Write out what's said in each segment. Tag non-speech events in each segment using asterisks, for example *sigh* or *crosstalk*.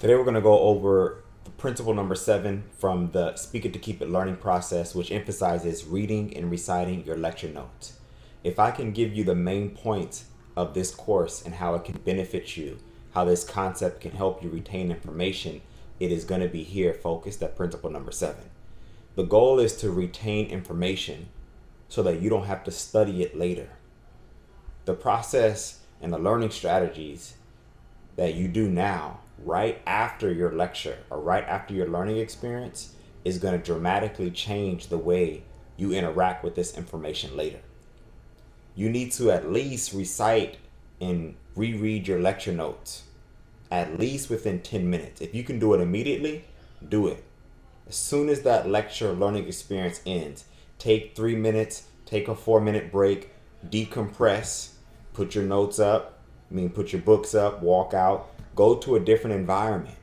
Today we're going to go over the principle number seven from the Speak It to Keep It learning process, which emphasizes reading and reciting your lecture notes. If I can give you the main points of this course and how it can benefit you, how this concept can help you retain information, it is going to be here focused at principle number seven. The goal is to retain information so that you don't have to study it later. The process and the learning strategies that you do now, right after your lecture or right after your learning experience, is going to dramatically change the way you interact with this information later. You need to at least recite and reread your lecture notes at least within 10 minutes. If you can do it immediately, do it. As soon as that lecture learning experience ends, take three minutes, take a four minute break, decompress, put your notes up, I mean, put your books up, walk out, go to a different environment.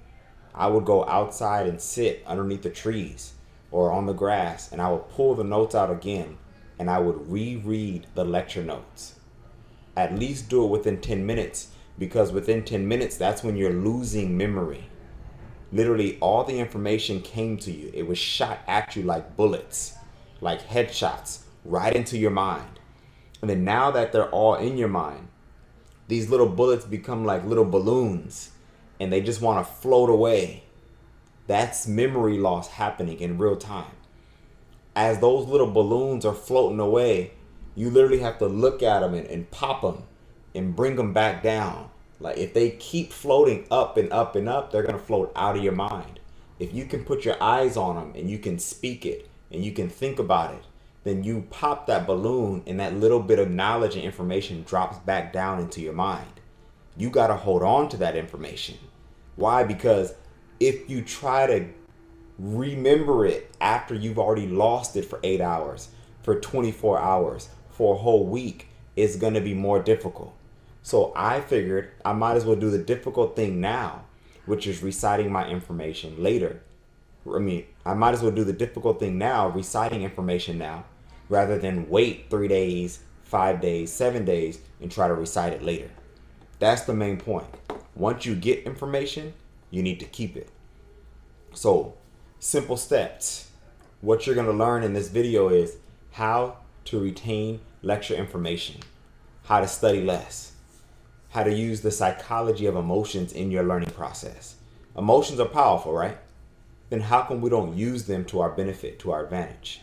I would go outside and sit underneath the trees or on the grass, and I would pull the notes out again and I would reread the lecture notes. At least do it within 10 minutes because within 10 minutes, that's when you're losing memory. Literally, all the information came to you, it was shot at you like bullets, like headshots, right into your mind. And then now that they're all in your mind, these little bullets become like little balloons and they just want to float away. That's memory loss happening in real time. As those little balloons are floating away, you literally have to look at them and, and pop them and bring them back down. Like if they keep floating up and up and up, they're going to float out of your mind. If you can put your eyes on them and you can speak it and you can think about it, then you pop that balloon and that little bit of knowledge and information drops back down into your mind. You got to hold on to that information. Why? Because if you try to remember it after you've already lost it for eight hours, for 24 hours, for a whole week, it's going to be more difficult. So I figured I might as well do the difficult thing now, which is reciting my information later. I mean, I might as well do the difficult thing now, reciting information now, rather than wait three days, five days, seven days, and try to recite it later. That's the main point. Once you get information, you need to keep it. So, simple steps. What you're going to learn in this video is how to retain lecture information, how to study less how to use the psychology of emotions in your learning process. Emotions are powerful, right? Then how come we don't use them to our benefit, to our advantage?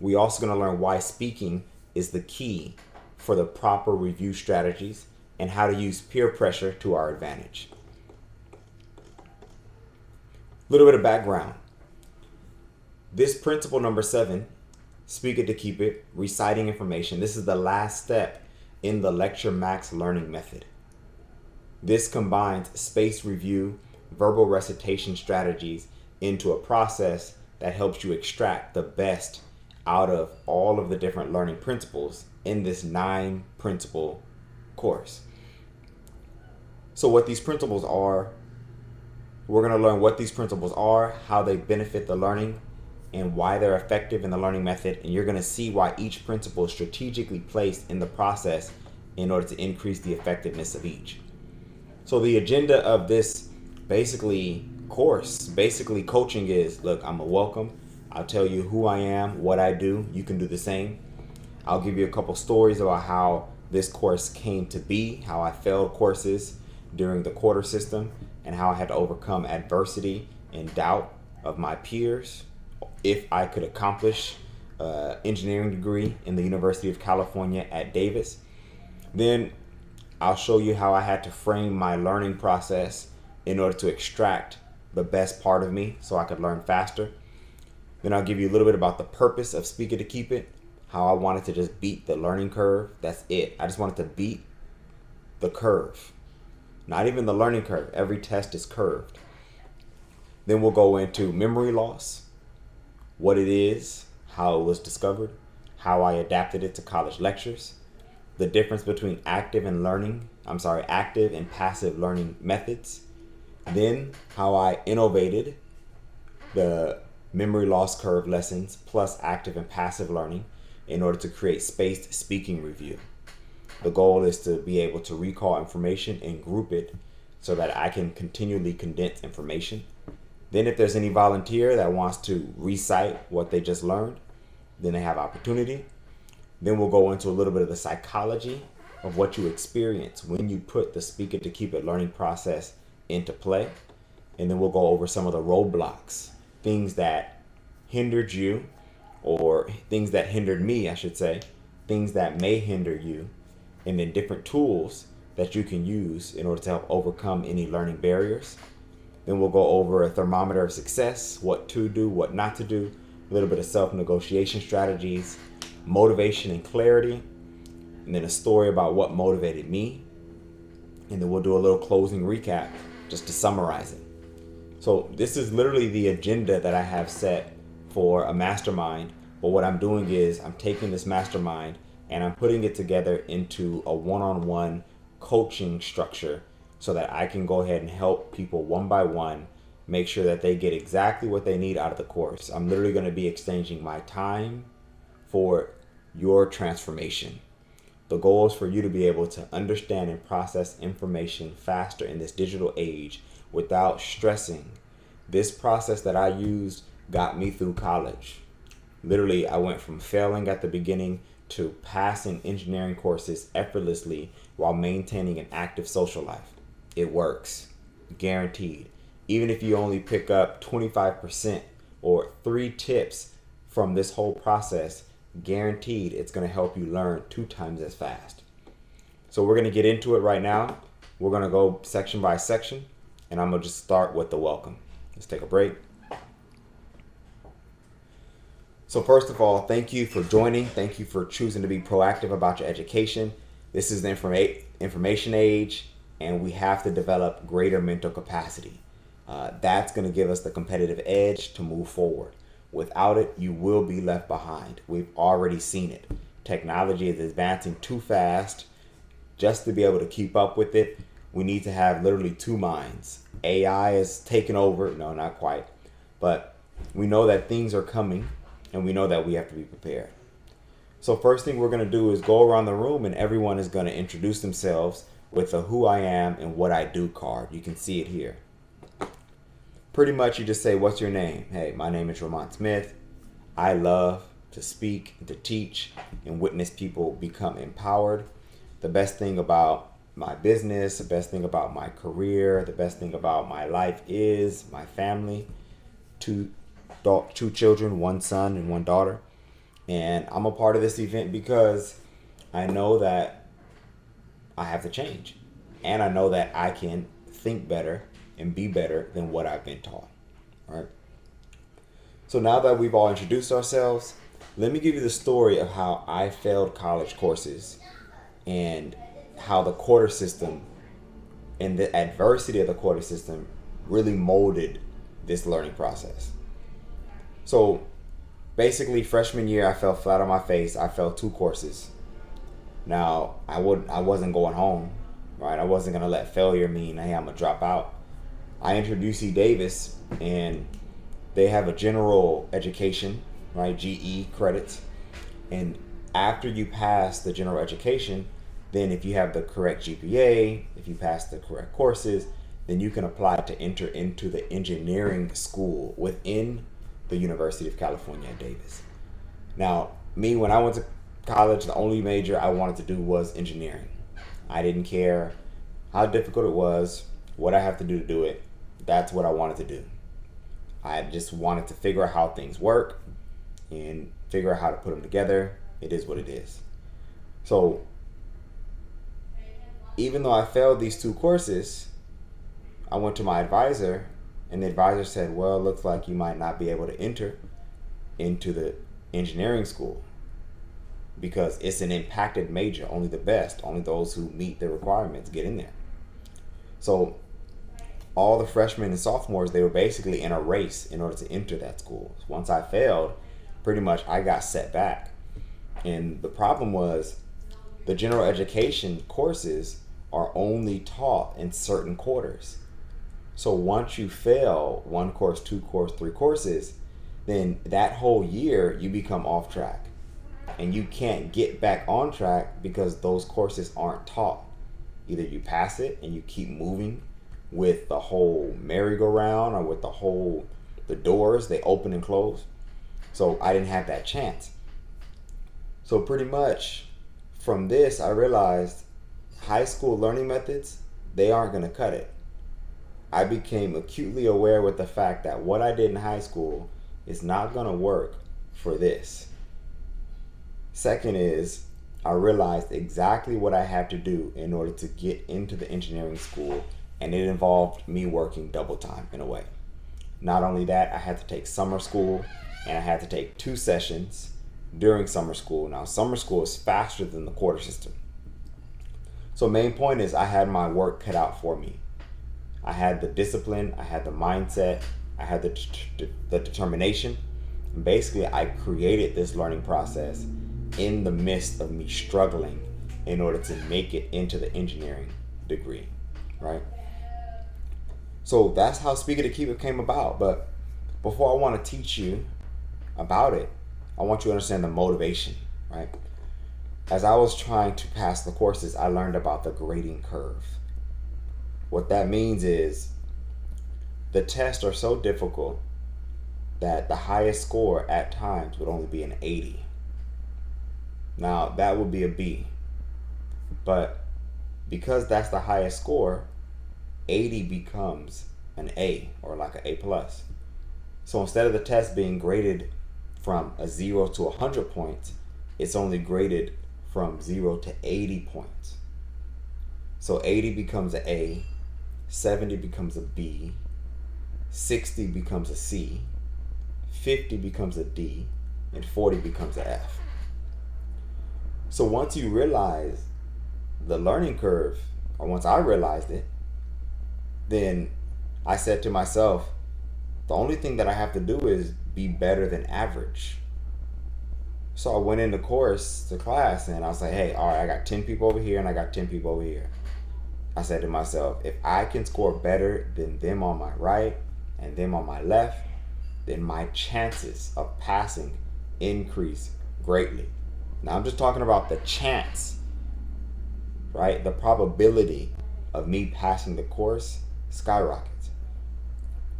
We also going to learn why speaking is the key for the proper review strategies and how to use peer pressure to our advantage. A little bit of background. This principle number seven, speak it to keep it, reciting information. This is the last step in the Lecture Max learning method. This combines space review, verbal recitation strategies into a process that helps you extract the best out of all of the different learning principles in this nine principle course. So, what these principles are, we're going to learn what these principles are, how they benefit the learning, and why they're effective in the learning method. And you're going to see why each principle is strategically placed in the process in order to increase the effectiveness of each. So, the agenda of this basically course, basically coaching is look, I'm a welcome. I'll tell you who I am, what I do. You can do the same. I'll give you a couple stories about how this course came to be, how I failed courses during the quarter system, and how I had to overcome adversity and doubt of my peers if I could accomplish uh, engineering degree in the University of California at Davis. Then I'll show you how I had to frame my learning process in order to extract the best part of me so I could learn faster. Then I'll give you a little bit about the purpose of Speak It to Keep It, how I wanted to just beat the learning curve. That's it. I just wanted to beat the curve. Not even the learning curve. Every test is curved. Then we'll go into memory loss, what it is, how it was discovered, how I adapted it to college lectures, the difference between active and learning, I'm sorry, active and passive learning methods, then how I innovated the memory loss curve lessons plus active and passive learning in order to create spaced speaking review. The goal is to be able to recall information and group it so that I can continually condense information. Then, if there's any volunteer that wants to recite what they just learned, then they have opportunity. Then we'll go into a little bit of the psychology of what you experience when you put the speak it to keep it learning process into play. And then we'll go over some of the roadblocks, things that hindered you, or things that hindered me, I should say, things that may hinder you, and then different tools that you can use in order to help overcome any learning barriers. Then we'll go over a thermometer of success, what to do, what not to do, a little bit of self negotiation strategies, motivation and clarity, and then a story about what motivated me. And then we'll do a little closing recap just to summarize it. So, this is literally the agenda that I have set for a mastermind. But what I'm doing is I'm taking this mastermind and I'm putting it together into a one on one coaching structure so that I can go ahead and help people one by one make sure that they get exactly what they need out of the course. I'm literally going to be exchanging my time for your transformation. The goal is for you to be able to understand and process information faster in this digital age without stressing. This process that I used got me through college. Literally, I went from failing at the beginning to passing engineering courses effortlessly while maintaining an active social life. It works, guaranteed. Even if you only pick up 25% or three tips from this whole process, guaranteed it's going to help you learn two times as fast. So, we're going to get into it right now. We're going to go section by section, and I'm going to just start with the welcome. Let's take a break. So, first of all, thank you for joining. Thank you for choosing to be proactive about your education. This is the informa- information age, and we have to develop greater mental capacity. Uh, that's going to give us the competitive edge to move forward. Without it, you will be left behind. We've already seen it. Technology is advancing too fast. Just to be able to keep up with it, we need to have literally two minds. AI is taking over. No, not quite. But we know that things are coming and we know that we have to be prepared. So first thing we're going to do is go around the room and everyone is going to introduce themselves with a who I am and what I do card. You can see it here. Pretty much you just say what's your name? Hey, my name is Ramon Smith. I love to speak, to teach and witness people become empowered. The best thing about my business, the best thing about my career, the best thing about my life is my family. Two two children, one son and one daughter. And I'm a part of this event because I know that I have to change. And I know that I can think better and be better than what I've been taught. All right. So now that we've all introduced ourselves, let me give you the story of how I failed college courses and how the quarter system and the adversity of the quarter system really molded this learning process. So basically freshman year I fell flat on my face. I failed two courses. Now I would I wasn't going home, right? I wasn't gonna let failure mean hey I'm gonna drop out. I entered UC Davis and they have a general education, right? GE credits. And after you pass the general education, then if you have the correct GPA, if you pass the correct courses, then you can apply to enter into the engineering school within the University of California at Davis. Now, me, when I went to college, the only major I wanted to do was engineering. I didn't care how difficult it was, what I have to do to do it. That's what I wanted to do. I just wanted to figure out how things work and figure out how to put them together. It is what it is. So, even though I failed these two courses, I went to my advisor and the advisor said, Well, it looks like you might not be able to enter into the engineering school because it's an impacted major. Only the best, only those who meet the requirements get in there. So, all the freshmen and sophomores, they were basically in a race in order to enter that school. Once I failed, pretty much I got set back. And the problem was the general education courses are only taught in certain quarters. So once you fail one course, two course, three courses, then that whole year you become off track. And you can't get back on track because those courses aren't taught. Either you pass it and you keep moving, with the whole merry-go-round or with the whole the doors they open and close. So I didn't have that chance. So pretty much from this I realized high school learning methods they aren't going to cut it. I became acutely aware with the fact that what I did in high school is not going to work for this. Second is I realized exactly what I had to do in order to get into the engineering school, and it involved me working double time in a way. Not only that, I had to take summer school and I had to take two sessions during summer school. Now, summer school is faster than the quarter system. So, main point is I had my work cut out for me. I had the discipline, I had the mindset, I had the, the determination. And basically, I created this learning process in the midst of me struggling in order to make it into the engineering degree, right? So that's how Speak It to Keep It came about. But before I want to teach you about it, I want you to understand the motivation, right? As I was trying to pass the courses, I learned about the grading curve. What that means is the tests are so difficult that the highest score at times would only be an 80. Now, that would be a B. But because that's the highest score, 80 becomes an A or like an A plus. So instead of the test being graded from a 0 to 100 points, it's only graded from 0 to 80 points. So 80 becomes an A, 70 becomes a B, 60 becomes a C, 50 becomes a D, and 40 becomes an F. So once you realize the learning curve, or once I realized it, then I said to myself, the only thing that I have to do is be better than average. So I went in the course to class and I was like, hey, all right, I got 10 people over here and I got 10 people over here. I said to myself, if I can score better than them on my right and them on my left, then my chances of passing increase greatly. Now I'm just talking about the chance, right? The probability of me passing the course skyrockets.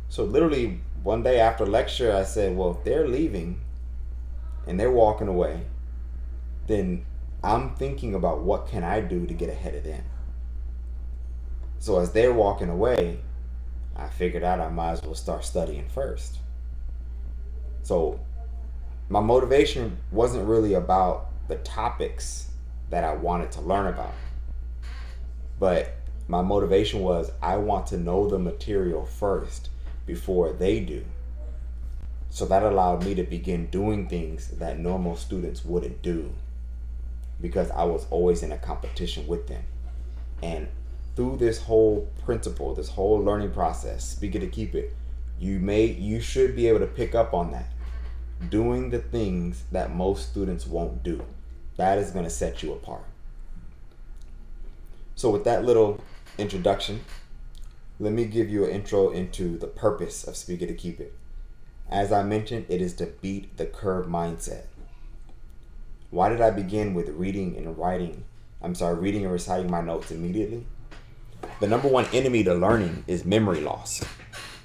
So literally one day after lecture, I said, well, if they're leaving and they're walking away, then I'm thinking about what can I do to get ahead of them. So as they're walking away, I figured out I might as well start studying first. So my motivation wasn't really about the topics that I wanted to learn about. But my motivation was I want to know the material first before they do. So that allowed me to begin doing things that normal students wouldn't do because I was always in a competition with them. And through this whole principle, this whole learning process, speak it to keep it, you may you should be able to pick up on that. Doing the things that most students won't do. That is going to set you apart. So with that little introduction, let me give you an intro into the purpose of Speak It to Keep It. As I mentioned, it is to beat the curve mindset. Why did I begin with reading and writing? I'm sorry, reading and reciting my notes immediately? The number one enemy to learning is memory loss.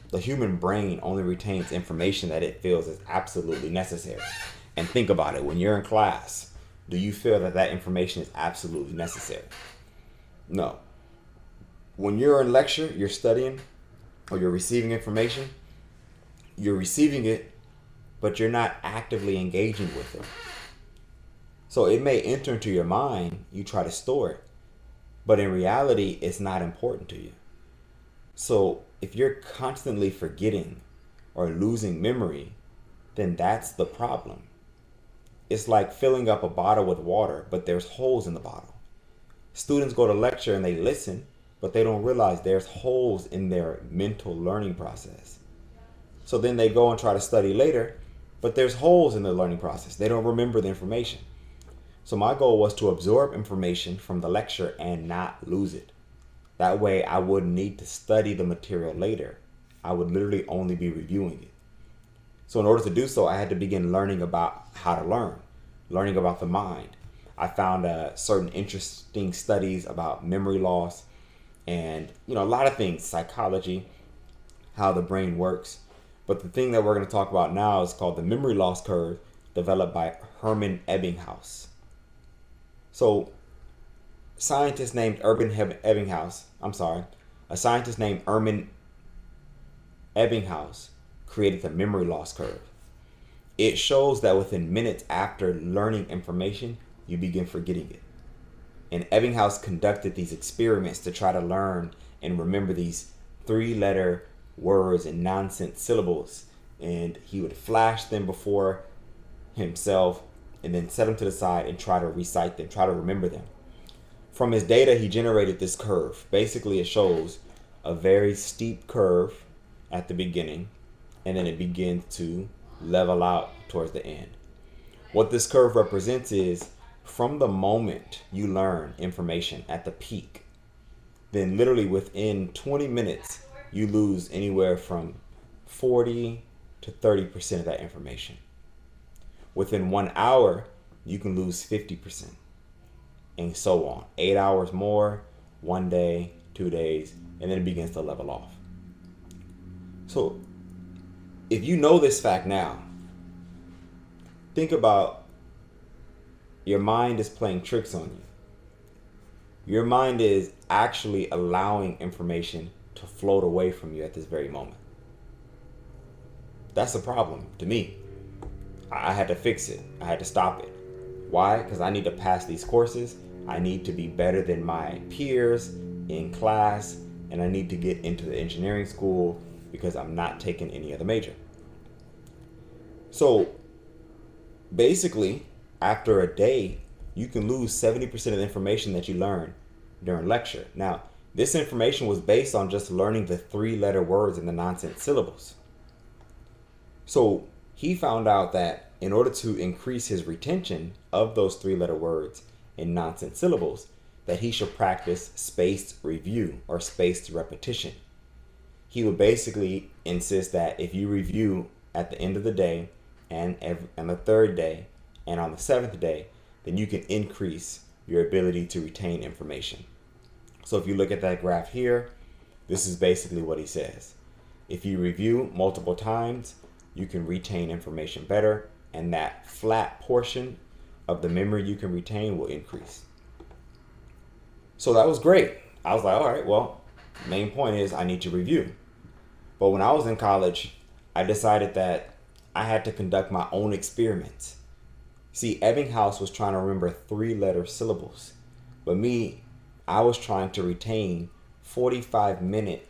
The human brain only retains information that it feels is absolutely necessary. And think about it when you're in class, do you feel that that information is absolutely necessary? No when you're in lecture, you're studying, or you're receiving information, you're receiving it, but you're not actively engaging with it. So it may enter into your mind, you try to store it, but in reality, it's not important to you. So if you're constantly forgetting or losing memory, then that's the problem. It's like filling up a bottle with water, but there's holes in the bottle. Students go to lecture and they listen, but they don't realize there's holes in their mental learning process. So then they go and try to study later, but there's holes in the learning process. They don't remember the information. So my goal was to absorb information from the lecture and not lose it. That way I wouldn't need to study the material later. I would literally only be reviewing it. So in order to do so, I had to begin learning about how to learn, learning about the mind. I found uh, certain interesting studies about memory loss and you know a lot of things, psychology, how the brain works. But the thing that we're going to talk about now is called the memory loss curve, developed by Hermann Ebbinghaus. So, scientist named Urban Ebbinghaus, I'm sorry, a scientist named Hermann Ebbinghaus created the memory loss curve. It shows that within minutes after learning information, you begin forgetting it. And Ebbinghaus conducted these experiments to try to learn and remember these three letter words and nonsense syllables. And he would flash them before himself and then set them to the side and try to recite them, try to remember them. From his data, he generated this curve. Basically, it shows a very steep curve at the beginning and then it begins to level out towards the end. What this curve represents is from the moment you learn information at the peak, then literally within 20 minutes, you lose anywhere from 40 to 30% of that information. Within one hour, you can lose 50%, and so on. Eight hours more, one day, two days, and then it begins to level off. So, if you know this fact now, think about your mind is playing tricks on you. Your mind is actually allowing information to float away from you at this very moment. That's a problem to me. I had to fix it. I had to stop it. Why? Because I need to pass these courses. I need to be better than my peers in class, and I need to get into the engineering school because I'm not taking any other major. So basically, after a day, you can lose 70% of the information that you learn during lecture. Now, this information was based on just learning the three letter words in the nonsense syllables. So he found out that in order to increase his retention of those three letter words in nonsense syllables, that he should practice spaced review or spaced repetition. He would basically insist that if you review at the end of the day and every, and the third day and on the seventh day, then you can increase your ability to retain information. So if you look at that graph here, this is basically what he says. If you review multiple times, you can retain information better and that flat portion of the memory you can retain will increase. So that was great. I was like, all right, well, main point is I need to review. But when I was in college, I decided that I had to conduct my own experiments. See, Ebbinghaus was trying to remember three letter syllables, but me, I was trying to retain 45 minute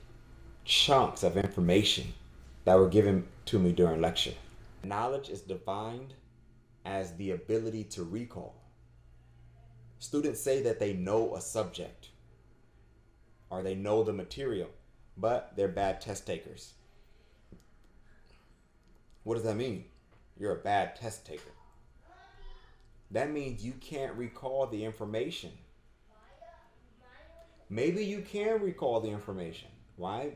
chunks of information that were given to me during lecture. Knowledge is defined as the ability to recall. Students say that they know a subject or they know the material, but they're bad test takers. What does that mean? You're a bad test taker. That means you can't recall the information. Maybe you can recall the information. Why?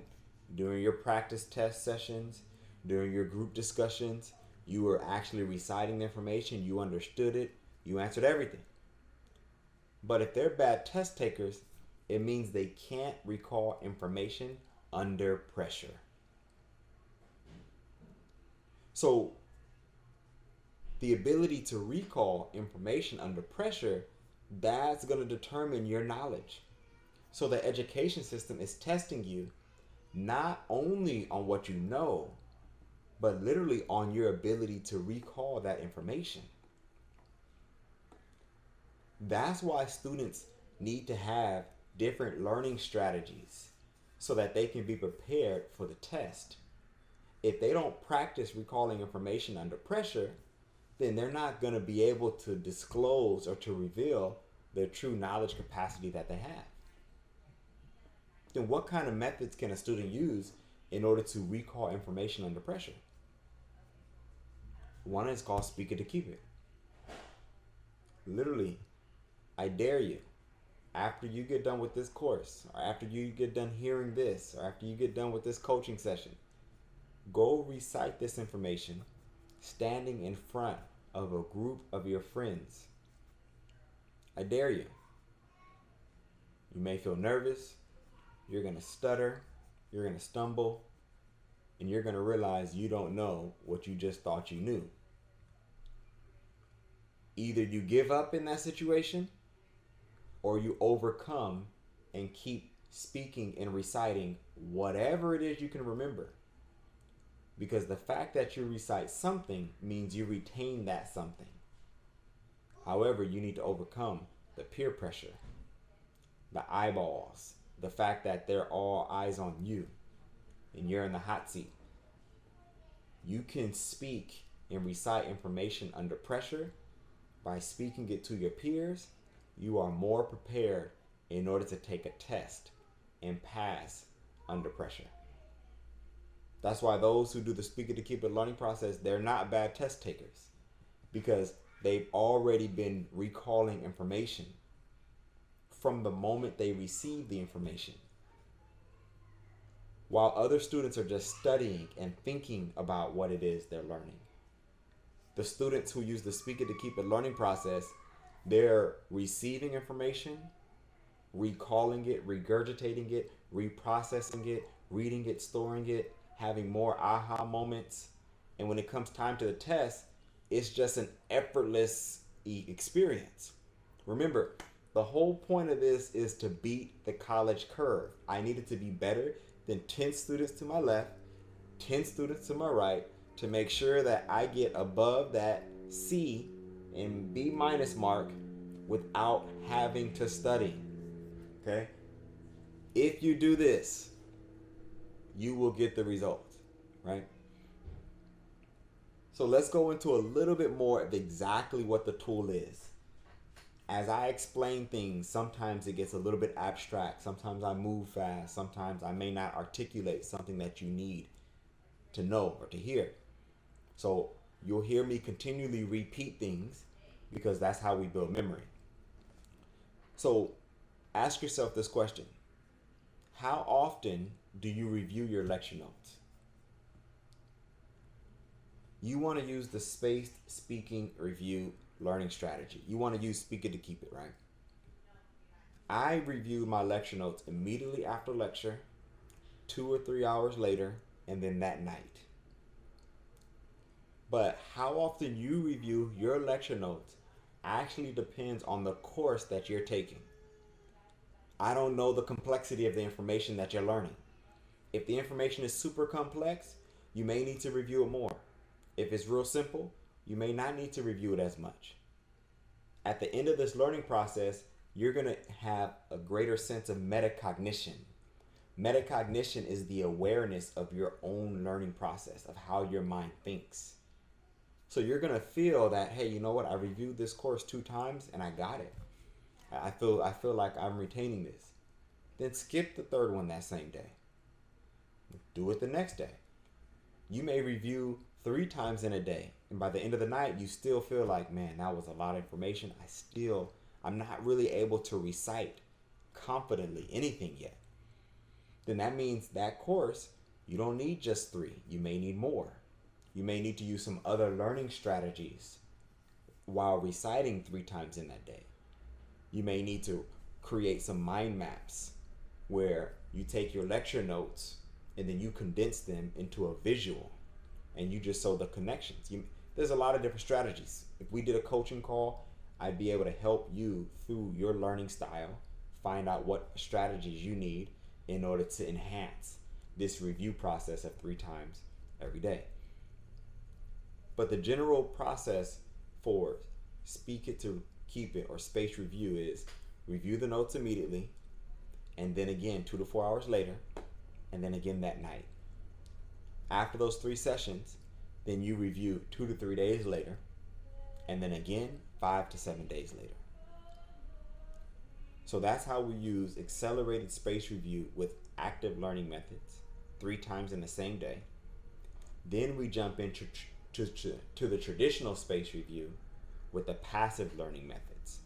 During your practice test sessions, during your group discussions, you were actually reciting the information, you understood it, you answered everything. But if they're bad test takers, it means they can't recall information under pressure. So the ability to recall information under pressure, that's going to determine your knowledge. So the education system is testing you not only on what you know, but literally on your ability to recall that information. That's why students need to have different learning strategies so that they can be prepared for the test if they don't practice recalling information under pressure, then they're not going to be able to disclose or to reveal their true knowledge capacity that they have. Then, what kind of methods can a student use in order to recall information under pressure? One is called speak it to keep it. Literally, I dare you, after you get done with this course, or after you get done hearing this, or after you get done with this coaching session, Go recite this information standing in front of a group of your friends. I dare you. You may feel nervous, you're going to stutter, you're going to stumble, and you're going to realize you don't know what you just thought you knew. Either you give up in that situation or you overcome and keep speaking and reciting whatever it is you can remember. Because the fact that you recite something means you retain that something. However, you need to overcome the peer pressure, the eyeballs, the fact that they're all eyes on you and you're in the hot seat. You can speak and recite information under pressure by speaking it to your peers. You are more prepared in order to take a test and pass under pressure. That's why those who do the speak it to keep it learning process, they're not bad test takers because they've already been recalling information from the moment they receive the information. While other students are just studying and thinking about what it is they're learning. The students who use the speak it to keep it learning process, they're receiving information, recalling it, regurgitating it, reprocessing it, reading it, storing it, having more aha moments. And when it comes time to the test, it's just an effortless experience. Remember, the whole point of this is to beat the college curve. I needed to be better than 10 students to my left, 10 students to my right to make sure that I get above that C and B minus mark without having to study. Okay? If you do this, you will get the results, right? So let's go into a little bit more of exactly what the tool is as I explain things, sometimes it gets a little bit abstract. Sometimes I move fast. Sometimes I may not articulate something that you need to know or to hear. So you'll hear me continually repeat things because that's how we build memory. So ask yourself this question How often do you review your lecture notes? You want to use the spaced speaking review learning strategy. You want to use Speak It to keep it, right? I review my lecture notes immediately after lecture, two or three hours later, and then that night. But how often you review your lecture notes actually depends on the course that you're taking. I don't know the complexity of the information that you're learning. If the information is super complex, you may need to review it more. If it's real simple, you may not need to review it as much. At the end of this learning process, you're going to have a greater sense of metacognition. Metacognition is the awareness of your own learning process, of how your mind thinks. So you're going to feel that, hey, you know what? I reviewed this course two times and I got it. I feel I feel like I'm retaining this. Then skip the third one that same day. Do it the next day. You may review three times in a day. And by the end of the night, you still feel like, man, that was a lot of information. I still, I'm not really able to recite confidently anything yet. Then that means that course, you don't need just three. You may need more. You may need to use some other learning strategies while reciting three times in that day. You may need to create some mind maps where you take your lecture notes and then you condense them into a visual and you just saw the connections. You, there's a lot of different strategies. If we did a coaching call, I'd be able to help you through your learning style, find out what strategies you need in order to enhance this review process of three times every day. But the general process for speak it to keep it or space review is review the notes immediately and then again two to four hours later and then again that night after those three sessions, then you review two to three days later, and then again five to seven days later. So that's how we use accelerated space review with active learning methods three times in the same day. Then we jump into to, to, to the traditional space review with the passive learning methods.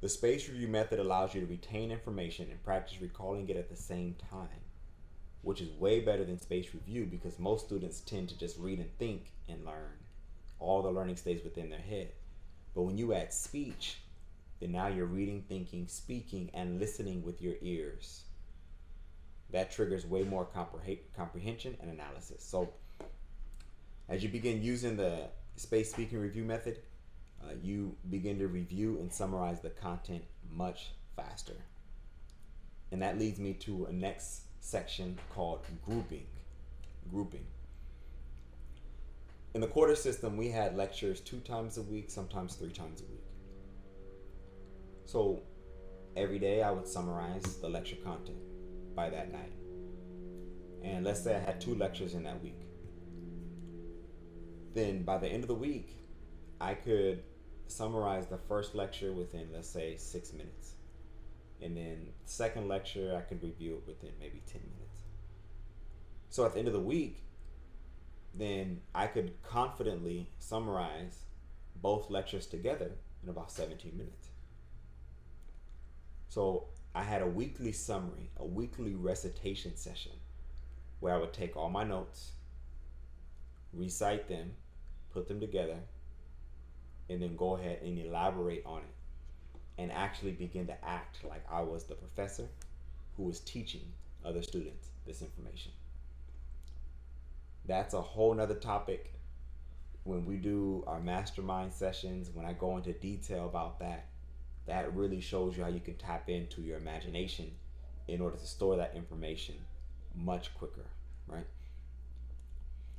The space review method allows you to retain information and practice recalling it at the same time which is way better than space review because most students tend to just read and think and learn. All the learning stays within their head. But when you add speech, then now you're reading, thinking, speaking, and listening with your ears. That triggers way more compreh- comprehension and analysis. So, as you begin using the space speaking review method, uh, you begin to review and summarize the content much faster. And that leads me to a next section called grouping. Grouping. In the quarter system, we had lectures two times a week, sometimes three times a week. So every day I would summarize the lecture content by that night. And let's say I had two lectures in that week. Then by the end of the week, I could summarize the first lecture within, let's say, six minutes. And then second lecture, I could review it within maybe 10 minutes. So at the end of the week, then I could confidently summarize both lectures together in about 17 minutes. So I had a weekly summary, a weekly recitation session where I would take all my notes, recite them, put them together, and then go ahead and elaborate on it and actually begin to act like I was the professor who was teaching other students this information. That's a whole nother topic when we do our mastermind sessions, when I go into detail about that, that really shows you how you can tap into your imagination in order to store that information much quicker, right?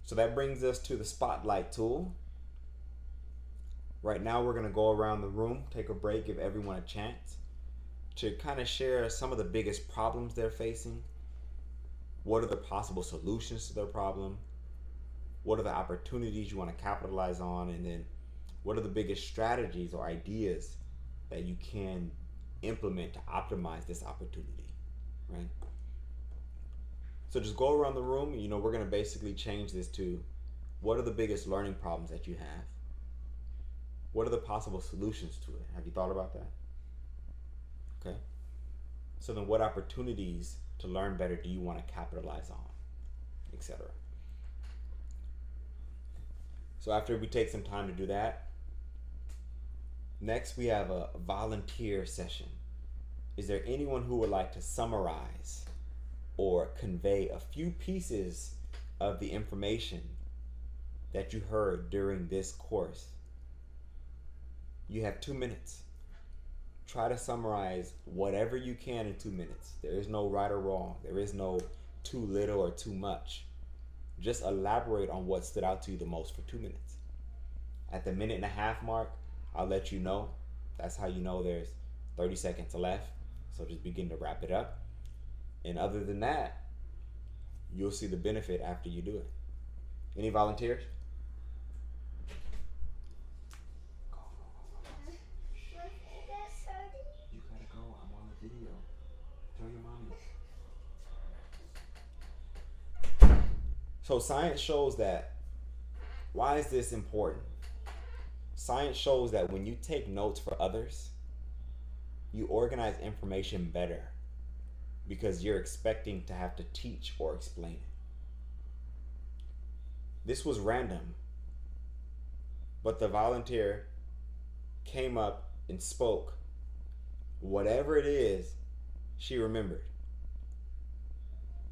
So that brings us to the spotlight tool. Right now, we're going to go around the room, take a break, give everyone a chance to kind of share some of the biggest problems they're facing. What are the possible solutions to their problem? What are the opportunities you want to capitalize on? And then what are the biggest strategies or ideas that you can implement to optimize this opportunity, right? So just go around the room. You know, we're going to basically change this to what are the biggest learning problems that you have? What are the possible solutions to it? Have you thought about that? Okay. So then what opportunities to learn better do you want to capitalize on, etc. So after we take some time to do that, next we have a volunteer session. Is there anyone who would like to summarize or convey a few pieces of the information that you heard during this course? You have two minutes. Try to summarize whatever you can in two minutes. There is no right or wrong. There is no too little or too much. Just elaborate on what stood out to you the most for two minutes. At the minute and a half mark, I'll let you know. That's how you know there's 30 seconds left. So just begin to wrap it up. And other than that, you'll see the benefit after you do it. Any volunteers? You gotta go. I'm on the video. Tell your mommy. So science shows that. Why is this important? Science shows that when you take notes for others, you organize information better because you're expecting to have to teach or explain it. This was random, but the volunteer came up and spoke. Whatever it is, she remembered.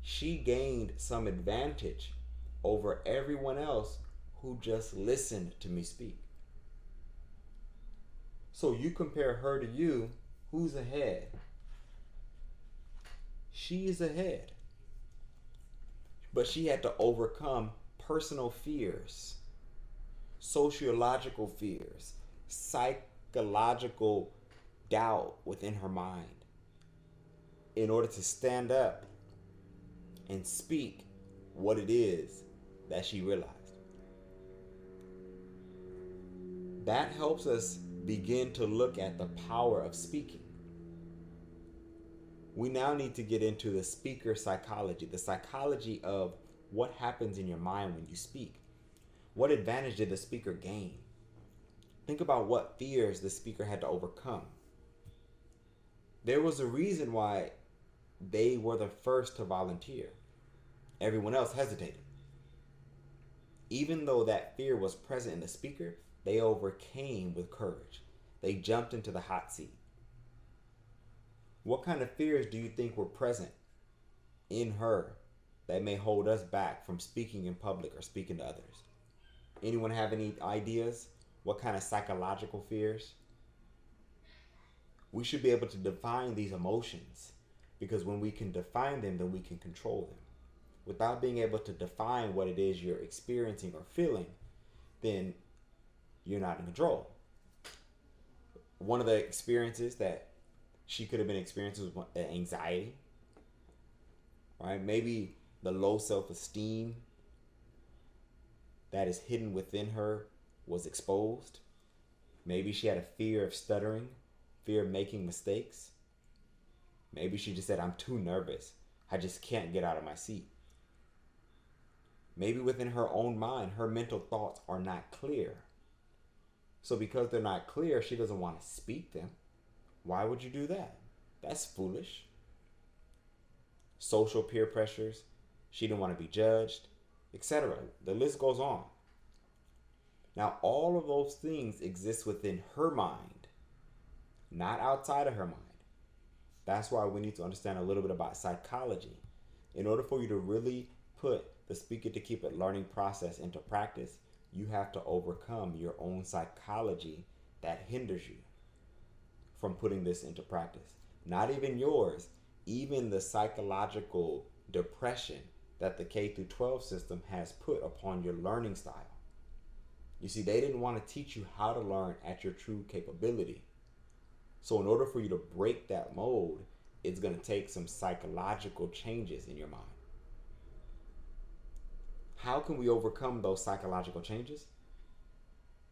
She gained some advantage over everyone else who just listened to me speak. So you compare her to you, who's ahead? She is ahead. But she had to overcome personal fears, sociological fears, psychological doubt within her mind in order to stand up and speak what it is that she realized. That helps us begin to look at the power of speaking. We now need to get into the speaker psychology, the psychology of what happens in your mind when you speak. What advantage did the speaker gain? Think about what fears the speaker had to overcome. There was a reason why they were the first to volunteer. Everyone else hesitated. Even though that fear was present in the speaker, they overcame with courage. They jumped into the hot seat. What kind of fears do you think were present in her that may hold us back from speaking in public or speaking to others? Anyone have any ideas? What kind of psychological fears? We should be able to define these emotions because when we can define them, then we can control them. Without being able to define what it is you're experiencing or feeling, then you're not in control. One of the experiences that she could have been experiencing was uh, anxiety, right? Maybe the low self esteem that is hidden within her was exposed. Maybe she had a fear of stuttering, fear of making mistakes. Maybe she just said, I'm too nervous. I just can't get out of my seat. Maybe within her own mind, her mental thoughts are not clear. So, because they're not clear, she doesn't want to speak them. Why would you do that? That's foolish. Social peer pressures, she didn't want to be judged, etc. The list goes on. Now, all of those things exist within her mind, not outside of her mind. That's why we need to understand a little bit about psychology. In order for you to really put the speak it to keep it learning process into practice, you have to overcome your own psychology that hinders you from putting this into practice. Not even yours, even the psychological depression that the K through 12 system has put upon your learning style. You see, they didn't want to teach you how to learn at your true capability. So, in order for you to break that mold, it's going to take some psychological changes in your mind. How can we overcome those psychological changes?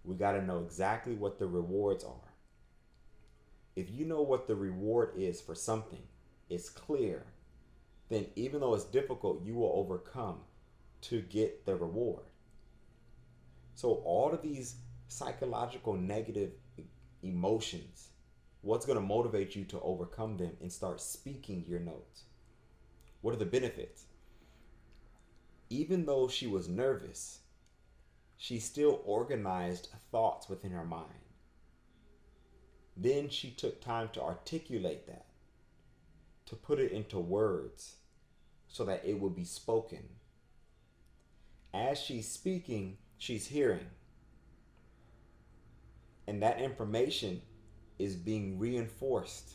We got to know exactly what the rewards are. If you know what the reward is for something, it's clear, then even though it's difficult, you will overcome to get the reward. So, all of these psychological negative emotions, what's going to motivate you to overcome them and start speaking your notes? What are the benefits? Even though she was nervous, she still organized thoughts within her mind. Then she took time to articulate that, to put it into words so that it would be spoken. As she's speaking, she's hearing. And that information is being reinforced,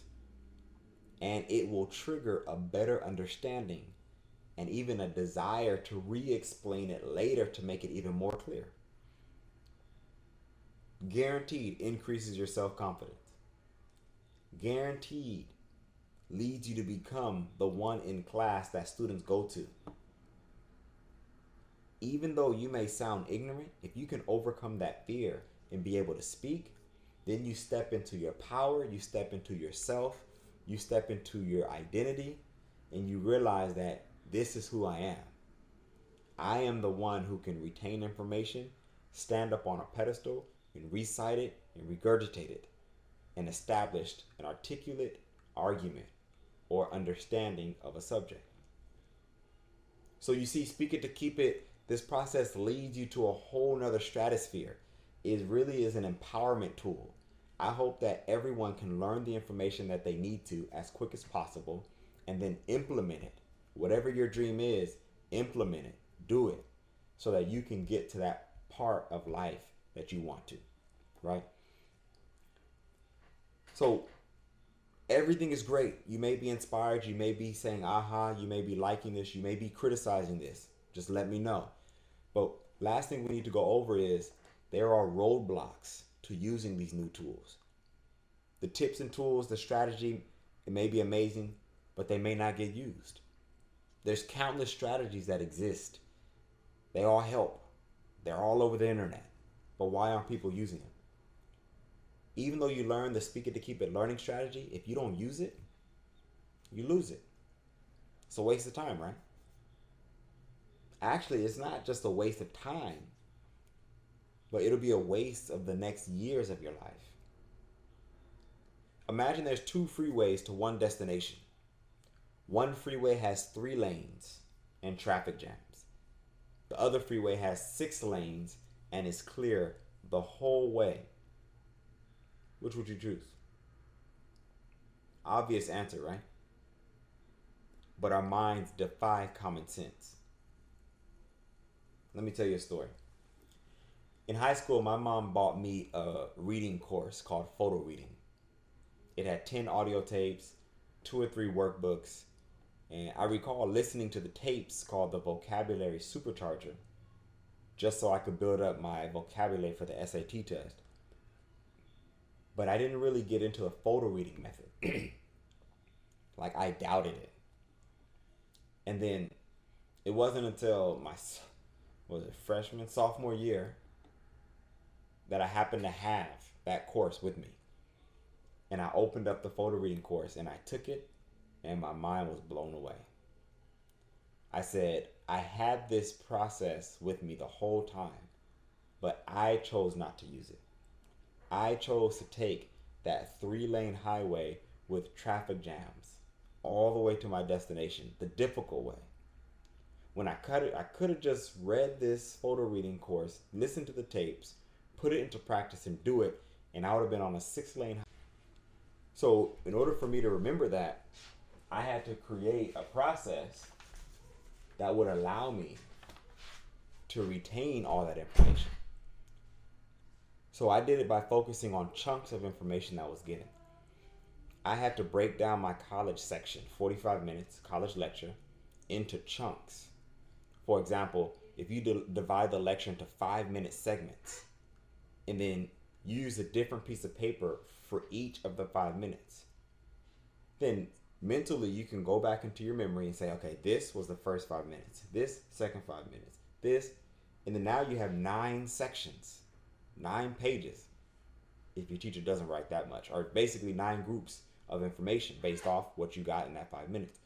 and it will trigger a better understanding and even a desire to re explain it later to make it even more clear. Guaranteed increases your self confidence. Guaranteed leads you to become the one in class that students go to. Even though you may sound ignorant, if you can overcome that fear and be able to speak, then you step into your power, you step into yourself, you step into your identity, and you realize that this is who I am. I am the one who can retain information, stand up on a pedestal, and recite it and regurgitate it, and establish an articulate argument or understanding of a subject. So you see, speak it to keep it, this process leads you to a whole nother stratosphere. It really is an empowerment tool. I hope that everyone can learn the information that they need to as quick as possible and then implement it whatever your dream is, implement it, do it, so that you can get to that part of life that you want to, right? So everything is great. You may be inspired, you may be saying, aha, you may be liking this, you may be criticizing this. Just let me know. But last thing we need to go over is there are roadblocks to using these new tools. The tips and tools, the strategy, it may be amazing, but they may not get used. There's countless strategies that exist. They all help. They're all over the internet. But why aren't people using them? Even though you learn the speak it to keep it learning strategy, if you don't use it, you lose it. It's a waste of time, right? Actually, it's not just a waste of time, but it'll be a waste of the next years of your life. Imagine there's two freeways to one destination. One freeway has three lanes and traffic jams. The other freeway has six lanes and is clear the whole way. Which would you choose? Obvious answer, right? But our minds defy common sense. Let me tell you a story. In high school, my mom bought me a reading course called photo reading. It had 10 audio tapes, two or three workbooks, and I recall listening to the tapes called the Vocabulary Supercharger just so I could build up my vocabulary for the SAT test. But I didn't really get into the photo reading method. *clears throat* like I doubted it. And then it wasn't until my was it freshman sophomore year that I happened to have that course with me. And I opened up the photo reading course and I took it and my mind was blown away. I said, I had this process with me the whole time, but I chose not to use it. I chose to take that three lane highway with traffic jams all the way to my destination, the difficult way. When I cut it, I could have just read this photo reading course, listened to the tapes, put it into practice, and do it, and I would have been on a six lane. So, in order for me to remember that, I had to create a process that would allow me to retain all that information. So I did it by focusing on chunks of information that was given. I had to break down my college section, 45 minutes, college lecture, into chunks. For example, if you divide the lecture into five minute segments and then use a different piece of paper for each of the five minutes, then mentally you can go back into your memory and say, okay, this was the first five minutes, this second five minutes, this, and then now you have nine sections, nine pages. If your teacher doesn't write that much, or basically nine groups of information based off what you got in that five minutes.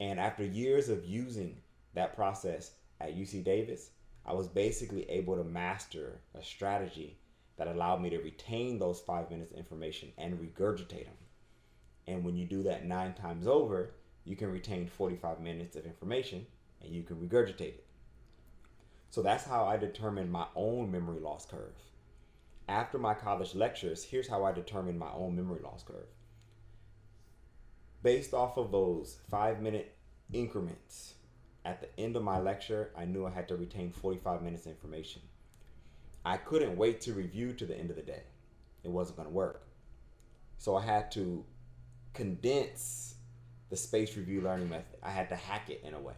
And after years of using that process at UC Davis, I was basically able to master a strategy that allowed me to retain those five minutes of information and regurgitate them and when you do that nine times over, you can retain 45 minutes of information and you can regurgitate it. So that's how I determined my own memory loss curve. After my college lectures, here's how I determined my own memory loss curve. Based off of those five minute increments, at the end of my lecture, I knew I had to retain 45 minutes of information. I couldn't wait to review to the end of the day. It wasn't going to work. So I had to condense the space review learning method. I had to hack it in a way.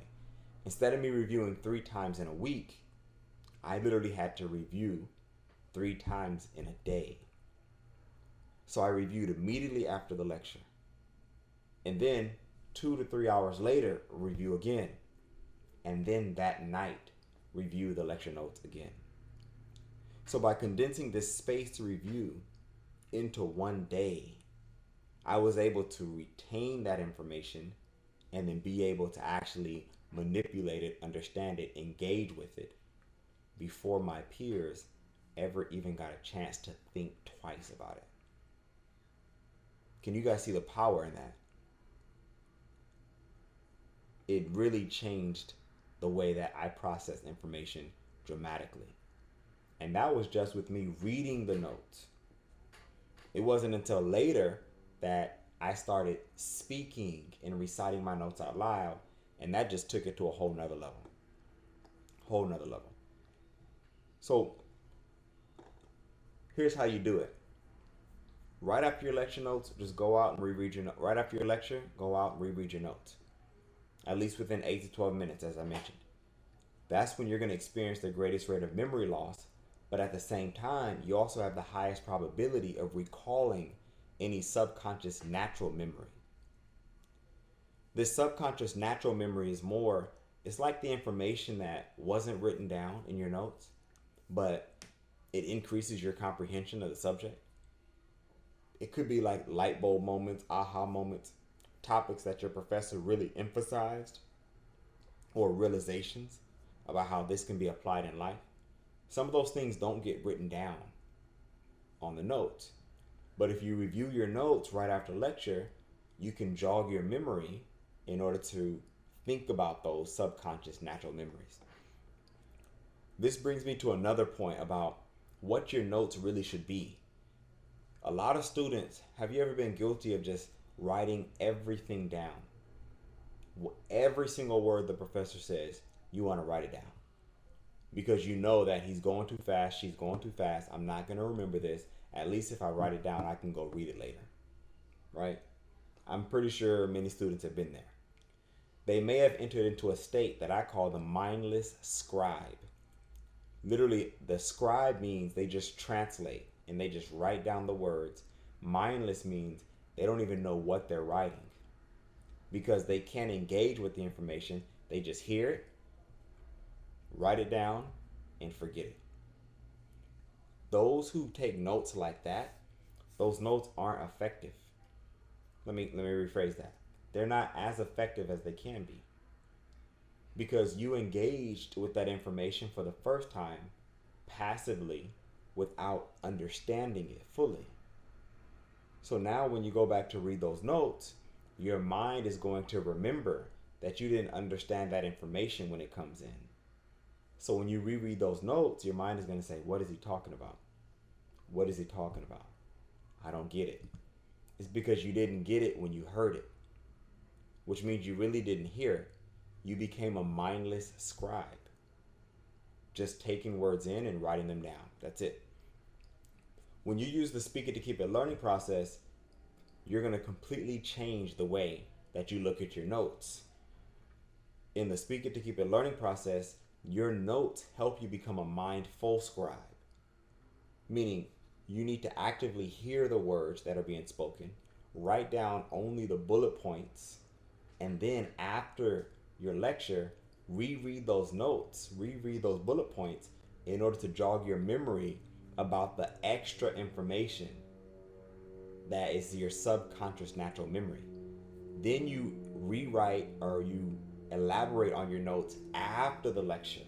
Instead of me reviewing three times in a week, I literally had to review three times in a day. So I reviewed immediately after the lecture. And then two to three hours later, review again. And then that night, review the lecture notes again. So by condensing this space to review into one day, I was able to retain that information and then be able to actually manipulate it, understand it, engage with it before my peers ever even got a chance to think twice about it. Can you guys see the power in that? It really changed the way that I processed information dramatically. And that was just with me reading the notes. It wasn't until later that I started speaking and reciting my notes out loud, and that just took it to a whole nother level. Whole nother level. So here's how you do it. Right after your lecture notes, just go out and reread your. Right after your lecture, go out and reread your notes. At least within 8 to 12 minutes, as I mentioned. That's when you're going to experience the greatest rate of memory loss, but at the same time, you also have the highest probability of recalling any subconscious natural memory. This subconscious natural memory is more, it's like the information that wasn't written down in your notes, but it increases your comprehension of the subject. It could be like light bulb moments, aha moments, topics that your professor really emphasized, or realizations about how this can be applied in life. Some of those things don't get written down on the notes. But if you review your notes right after lecture, you can jog your memory in order to think about those subconscious natural memories. This brings me to another point about what your notes really should be. A lot of students, have you ever been guilty of just writing everything down. Every single word the professor says, you want to write it down. Because you know that he's going too fast, she's going too fast. I'm not going to remember this. At least if I write it down, I can go read it later. Right? I'm pretty sure many students have been there. They may have entered into a state that I call the mindless scribe. Literally, the scribe means they just translate and they just write down the words. Mindless means they don't even know what they're writing because they can't engage with the information. They just hear it, write it down, and forget it. Those who take notes like that, those notes aren't effective. Let me let me rephrase that. They're not as effective as they can be. Because you engaged with that information for the first time passively without understanding it fully. So now when you go back to read those notes, your mind is going to remember that you didn't understand that information when it comes in. So when you reread those notes, your mind is going to say, What is he talking about? What is he talking about? I don't get it. It's because you didn't get it when you heard it, which means you really didn't hear it. You became a mindless scribe, just taking words in and writing them down. That's it. When you use the speak it to keep it learning process, you're going to completely change the way that you look at your notes. In the speak it to keep it learning process, your notes help you become a mindful scribe, meaning you need to actively hear the words that are being spoken, write down only the bullet points, and then after your lecture, reread those notes, reread those bullet points in order to jog your memory about the extra information that is your subconscious natural memory. Then you rewrite or you elaborate on your notes after the lecture.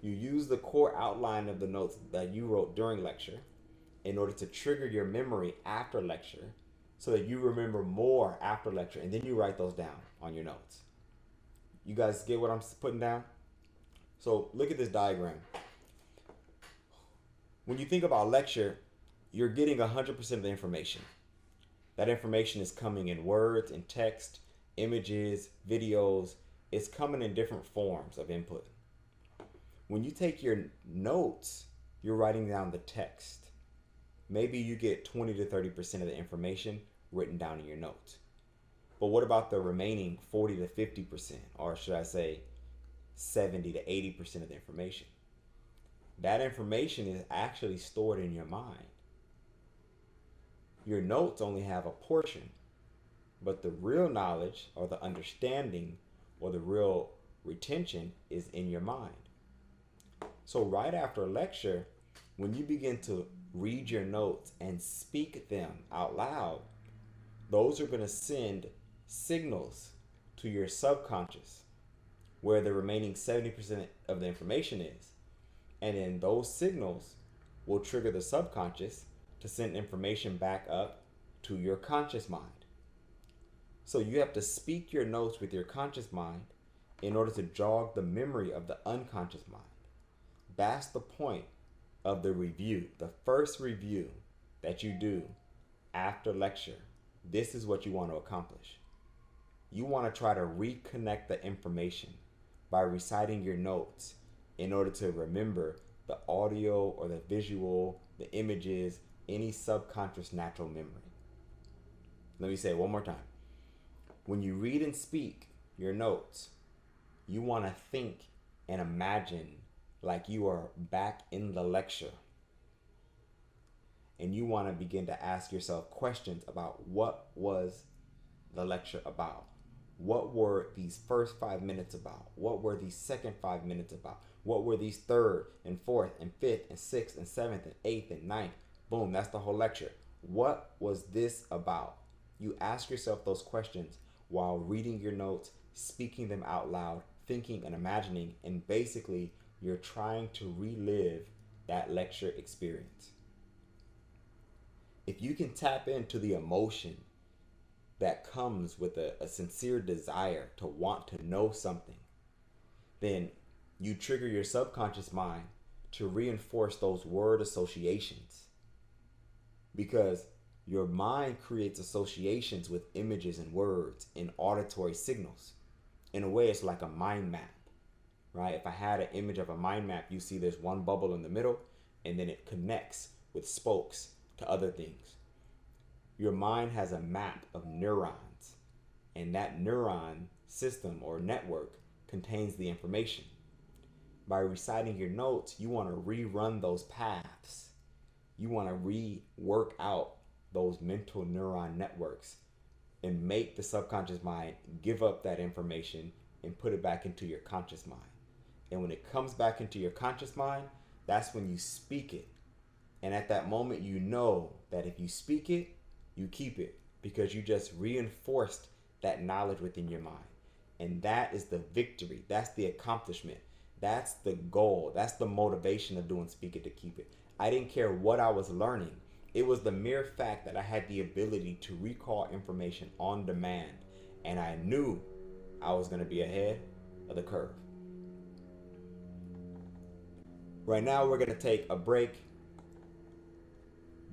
You use the core outline of the notes that you wrote during lecture in order to trigger your memory after lecture so that you remember more after lecture and then you write those down on your notes. You guys get what I'm putting down? So look at this diagram. When you think about lecture, you're getting 100% of the information. That information is coming in words and text, images, videos. It's coming in different forms of input. When you take your notes, you're writing down the text. Maybe you get 20 to 30% of the information written down in your notes. But what about the remaining 40 to 50%, or should I say 70 to 80% of the information? That information is actually stored in your mind. Your notes only have a portion, but the real knowledge or the understanding or the real retention is in your mind. So, right after a lecture, when you begin to read your notes and speak them out loud, those are going to send signals to your subconscious where the remaining 70% of the information is. And then those signals will trigger the subconscious to send information back up to your conscious mind. So you have to speak your notes with your conscious mind in order to jog the memory of the unconscious mind. That's the point of the review, the first review that you do after lecture. This is what you want to accomplish. You want to try to reconnect the information by reciting your notes in order to remember the audio or the visual, the images, any subconscious natural memory. Let me say it one more time. When you read and speak your notes, you want to think and imagine like you are back in the lecture. And you want to begin to ask yourself questions about what was the lecture about? What were these first five minutes about? What were these second five minutes about? What were these third and fourth and fifth and sixth and seventh and eighth and ninth Boom, that's the whole lecture. What was this about? You ask yourself those questions while reading your notes, speaking them out loud, thinking and imagining, and basically you're trying to relive that lecture experience. If you can tap into the emotion that comes with a, a sincere desire to want to know something, then you trigger your subconscious mind to reinforce those word associations because Your mind creates associations with images and words and auditory signals. In a way, it's like a mind map, right? If I had an image of a mind map, you see there's one bubble in the middle and then it connects with spokes to other things. Your mind has a map of neurons, and that neuron system or network contains the information. By reciting your notes, you want to rerun those paths. You want to rework out those mental neuron networks and make the subconscious mind give up that information and put it back into your conscious mind. And when it comes back into your conscious mind, that's when you speak it. And at that moment, you know that if you speak it, you keep it because you just reinforced that knowledge within your mind. And that is the victory. That's the accomplishment. That's the goal. That's the motivation of doing Speak It to Keep It. I didn't care what I was learning. It was the mere fact that I had the ability to recall information on demand. And I knew I was going to be ahead of the curve. Right now, we're going to take a break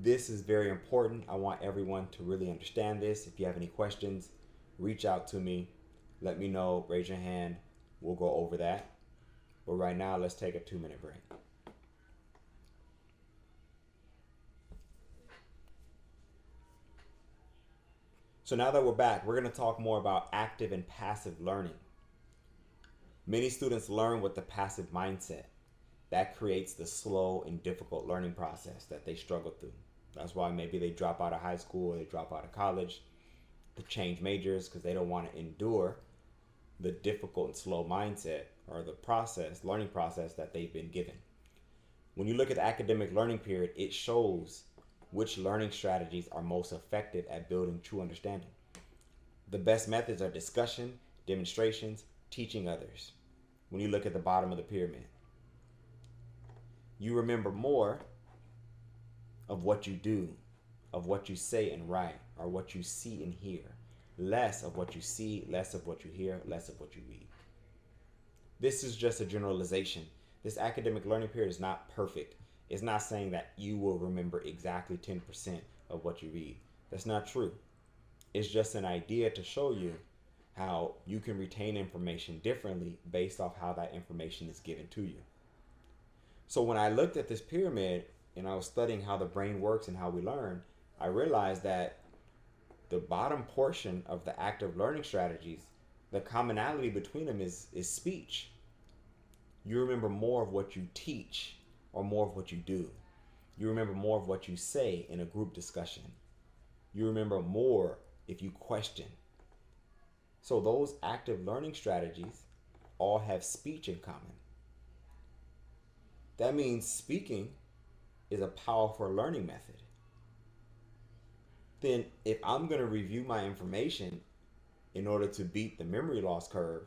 this is very important. I want everyone to really understand this. If you have any questions, reach out to me. Let me know. Raise your hand. We'll go over that. But right now, let's take a two minute break. So now that we're back, we're going to talk more about active and passive learning. Many students learn with the passive mindset. That creates the slow and difficult learning process that they struggle through. That's why maybe they drop out of high school or they drop out of college to change majors because they don't want to endure the difficult and slow mindset or the process, learning process that they've been given. When you look at the academic learning pyramid, it shows which learning strategies are most effective at building true understanding. The best methods are discussion, demonstrations, teaching others. When you look at the bottom of the pyramid, you remember more of what you do, of what you say and write, or what you see and hear. Less of what you see, less of what you hear, less of what you read. This is just a generalization. This academic learning pyramid is not perfect. It's not saying that you will remember exactly 10% of what you read. That's not true. It's just an idea to show you how you can retain information differently based off how that information is given to you. So when I looked at this pyramid, and I was studying how the brain works and how we learn, I realized that the bottom portion of the active learning strategies, the commonality between them is is speech. You remember more of what you teach or more of what you do. You remember more of what you say in a group discussion. You remember more if you question. So those active learning strategies all have speech in common. That means speaking is a powerful learning method, then if I'm going to review my information in order to beat the memory loss curve,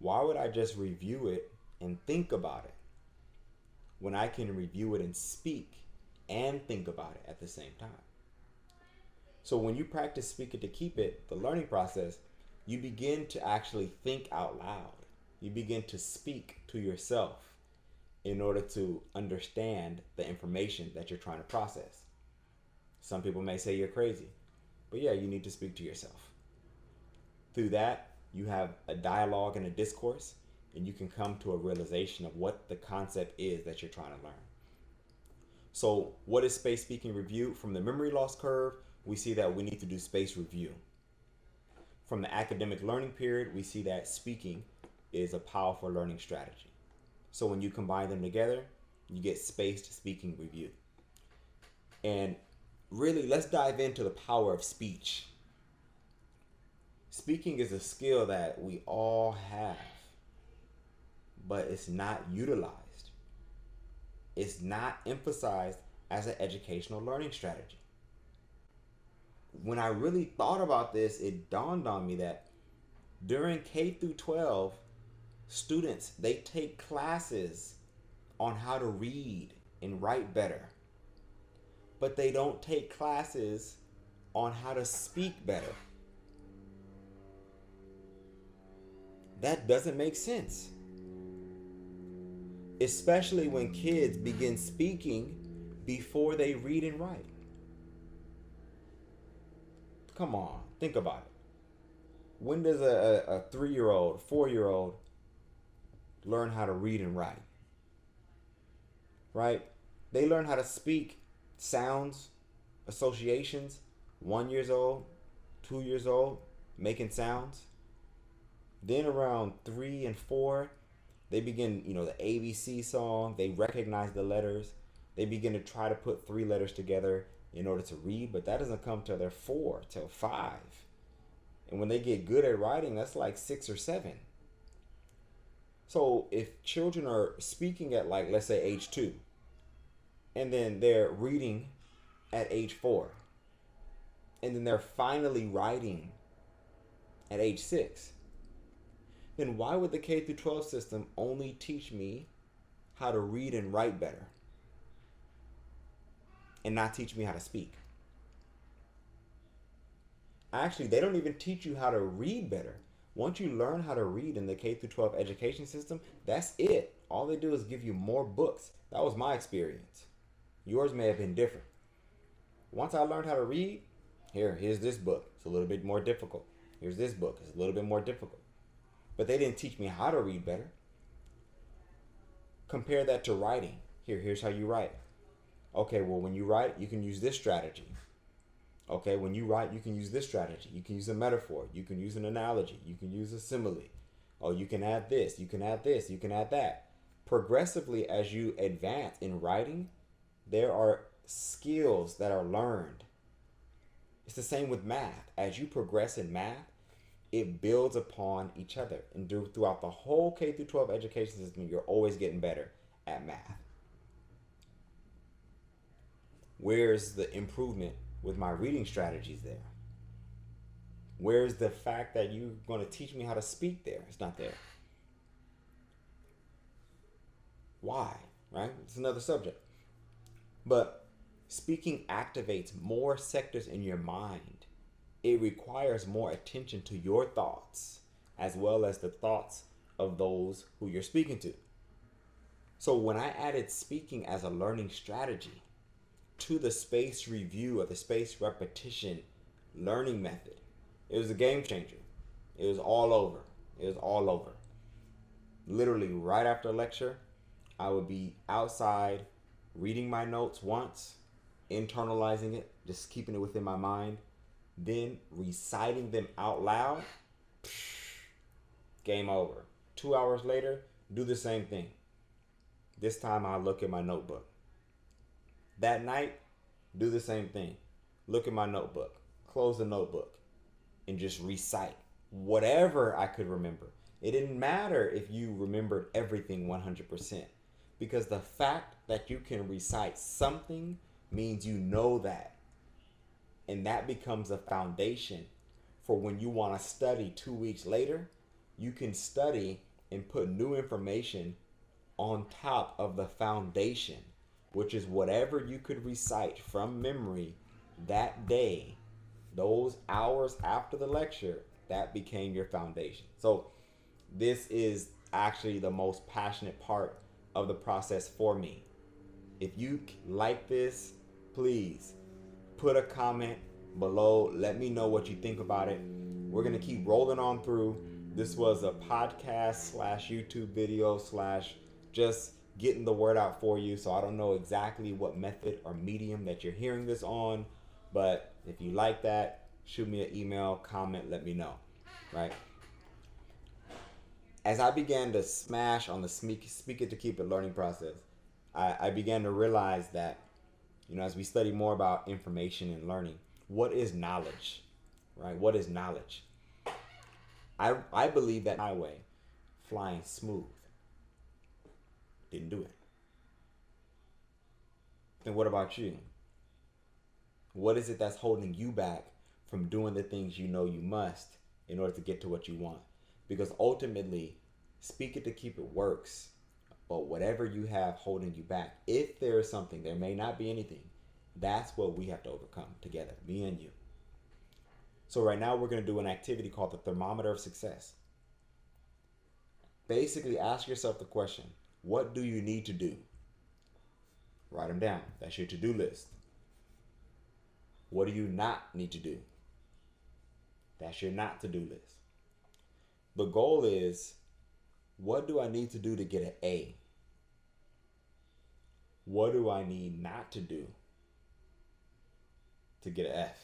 why would I just review it and think about it when I can review it and speak and think about it at the same time? So when you practice speak it to keep it, the learning process, you begin to actually think out loud. You begin to speak to yourself in order to understand the information that you're trying to process. Some people may say you're crazy, but yeah, you need to speak to yourself. Through that, you have a dialogue and a discourse, and you can come to a realization of what the concept is that you're trying to learn. So, what is space speaking review? From the memory loss curve, we see that we need to do space review. From the academic learning pyramid, we see that speaking is a powerful learning strategy. So when you combine them together, you get spaced speaking review. And really, let's dive into the power of speech. Speaking is a skill that we all have, but it's not utilized. It's not emphasized as an educational learning strategy. When I really thought about this, it dawned on me that during K through 12, students they take classes on how to read and write better but they don't take classes on how to speak better that doesn't make sense especially when kids begin speaking before they read and write Come on, think about it. When does a, a, a three year old, four year old learn how to read and write? Right? They learn how to speak sounds, associations, one years old, two years old, making sounds. Then around three and four, they begin, you know, the ABC song, they recognize the letters. They begin to try to put three letters together in order to read, but that doesn't come till they're four, till five. And when they get good at writing, that's like six or seven. So if children are speaking at like let's say age two, and then they're reading at age four, and then they're finally writing at age six, then why would the K through 12 system only teach me how to read and write better and not teach me how to speak? Actually, they don't even teach you how to read better. Once you learn how to read in the K through 12 education system, that's it. All they do is give you more books. That was my experience. Yours may have been different. Once I learned how to read, here, here's this book. It's a little bit more difficult. Here's this book. It's a little bit more difficult. But they didn't teach me how to read better. Compare that to writing. Here, here's how you write. Okay, well, when you write, you can use this strategy. Okay, when you write, you can use this strategy. You can use a metaphor. You can use an analogy. You can use a simile. Oh, you can add this. You can add this. You can add that. Progressively, as you advance in writing, there are skills that are learned. It's the same with math. As you progress in math, it builds upon each other. And throughout the whole K through 12 education system, you're always getting better at math. Where's the improvement with my reading strategies there? Where's the fact that you're going to teach me how to speak there? It's not there. Why? Right? It's another subject. But speaking activates more sectors in your mind. It requires more attention to your thoughts as well as the thoughts of those who you're speaking to. So when I added speaking as a learning strategy, to the space review or the space repetition learning method. It was a game changer. It was all over. It was all over. Literally, right after lecture, I would be outside reading my notes once, internalizing it, just keeping it within my mind, then reciting them out loud. Game over. Two hours later, do the same thing. This time I look at my notebook. That night, do the same thing. Look at my notebook, close the notebook, and just recite whatever I could remember. It didn't matter if you remembered everything 100%, because the fact that you can recite something means you know that. And that becomes a foundation for when you want to study two weeks later, you can study and put new information on top of the foundation which is whatever you could recite from memory that day, those hours after the lecture, that became your foundation. So, this is actually the most passionate part of the process for me. If you like this, please put a comment below. Let me know what you think about it. We're to keep rolling on through. This was a podcast slash YouTube video slash just getting the word out for you. So I don't know exactly what method or medium that you're hearing this on, but if you like that, shoot me an email, comment, let me know. Right? As I began to smash on the speak, speak it to keep it learning process, I, I began to realize that, you know, as we study more about information and learning, what is knowledge? Right? What is knowledge? I, I believe that my way, flying smooth didn't do it. Then what about you? What is it that's holding you back from doing the things you know you must in order to get to what you want? Because ultimately, speak it to keep it works. But whatever you have holding you back, if there is something, there may not be anything, that's what we have to overcome together, me and you. So, right now, we're going to do an activity called the thermometer of success. Basically, ask yourself the question what do you need to do? Write them down. That's your to do list. What do you not need to do? That's your not to do list. The goal is what do I need to do to get an A? What do I need not to do to get an F?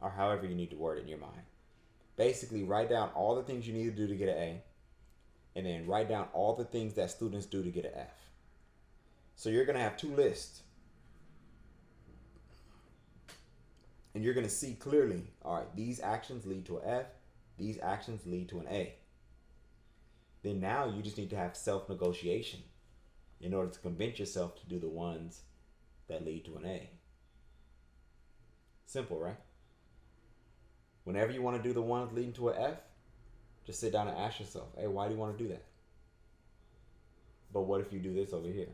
Or however you need to word it in your mind. Basically, write down all the things you need to do to get an A, and then write down all the things that students do to get an F. So you're going to have two lists. And you're going to see clearly, all right, these actions lead to an F, these actions lead to an A. Then now you just need to have self negotiation in order to convince yourself to do the ones that lead to an A. Simple, right? Whenever you want to do the ones leading to an F, just sit down and ask yourself, hey, why do you want to do that? But what if you do this over here?